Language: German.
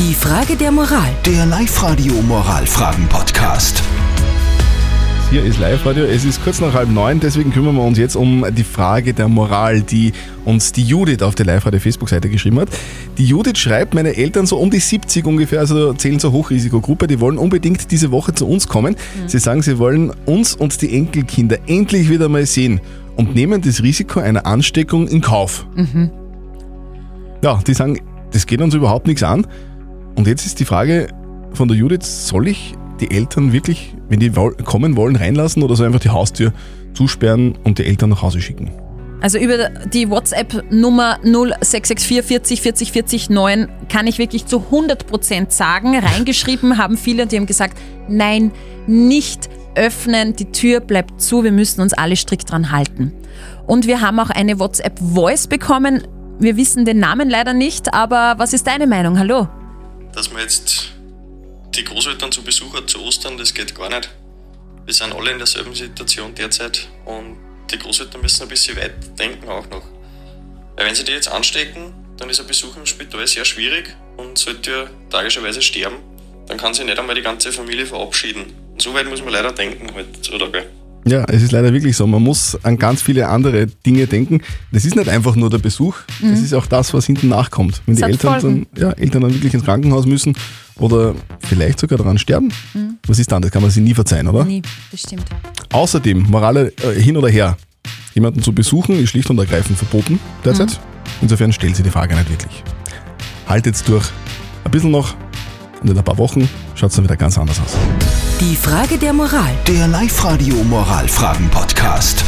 Die Frage der Moral. Der Live-Radio Moralfragen-Podcast. Hier ist Live-Radio, es ist kurz nach halb neun, deswegen kümmern wir uns jetzt um die Frage der Moral, die uns die Judith auf der Live-Radio-Facebook-Seite geschrieben hat. Die Judith schreibt, meine Eltern so um die 70 ungefähr, also zählen zur Hochrisikogruppe, die wollen unbedingt diese Woche zu uns kommen. Sie sagen, sie wollen uns und die Enkelkinder endlich wieder mal sehen und nehmen das Risiko einer Ansteckung in Kauf. Ja, die sagen, das geht uns überhaupt nichts an. Und jetzt ist die Frage von der Judith, soll ich die Eltern wirklich, wenn die kommen wollen, reinlassen oder soll ich einfach die Haustür zusperren und die Eltern nach Hause schicken? Also über die WhatsApp-Nummer 0664 40 40 40 9 kann ich wirklich zu 100% sagen. Reingeschrieben haben viele und die haben gesagt, nein, nicht öffnen, die Tür bleibt zu, wir müssen uns alle strikt dran halten. Und wir haben auch eine WhatsApp-Voice bekommen. Wir wissen den Namen leider nicht, aber was ist deine Meinung? Hallo? Dass man jetzt die Großeltern zu Besuch hat zu Ostern, das geht gar nicht. Wir sind alle in derselben Situation derzeit und die Großeltern müssen ein bisschen weit denken auch noch. Weil wenn sie die jetzt anstecken, dann ist ein Besuch im Spital sehr schwierig und sollte ja tragischerweise sterben, dann kann sich nicht einmal die ganze Familie verabschieden. Und so weit muss man leider denken heutzutage. Ja, es ist leider wirklich so. Man muss an ganz viele andere Dinge denken. Das ist nicht einfach nur der Besuch, das ist auch das, was hinten nachkommt. Wenn die Es hat Eltern dann, ja, Eltern dann wirklich ins Krankenhaus müssen oder vielleicht sogar daran sterben. Was ist dann? Das kann man sich nie verzeihen, oder? Nie, das stimmt. Außerdem, Morale äh, hin oder her, jemanden zu besuchen ist schlicht und ergreifend verboten derzeit. Insofern stellt sie die Frage nicht wirklich. Haltet's durch. Ein bisschen noch und in ein paar Wochen schaut es dann wieder ganz anders aus. Die Frage der Moral. Der Live-Radio Moralfragen-Podcast.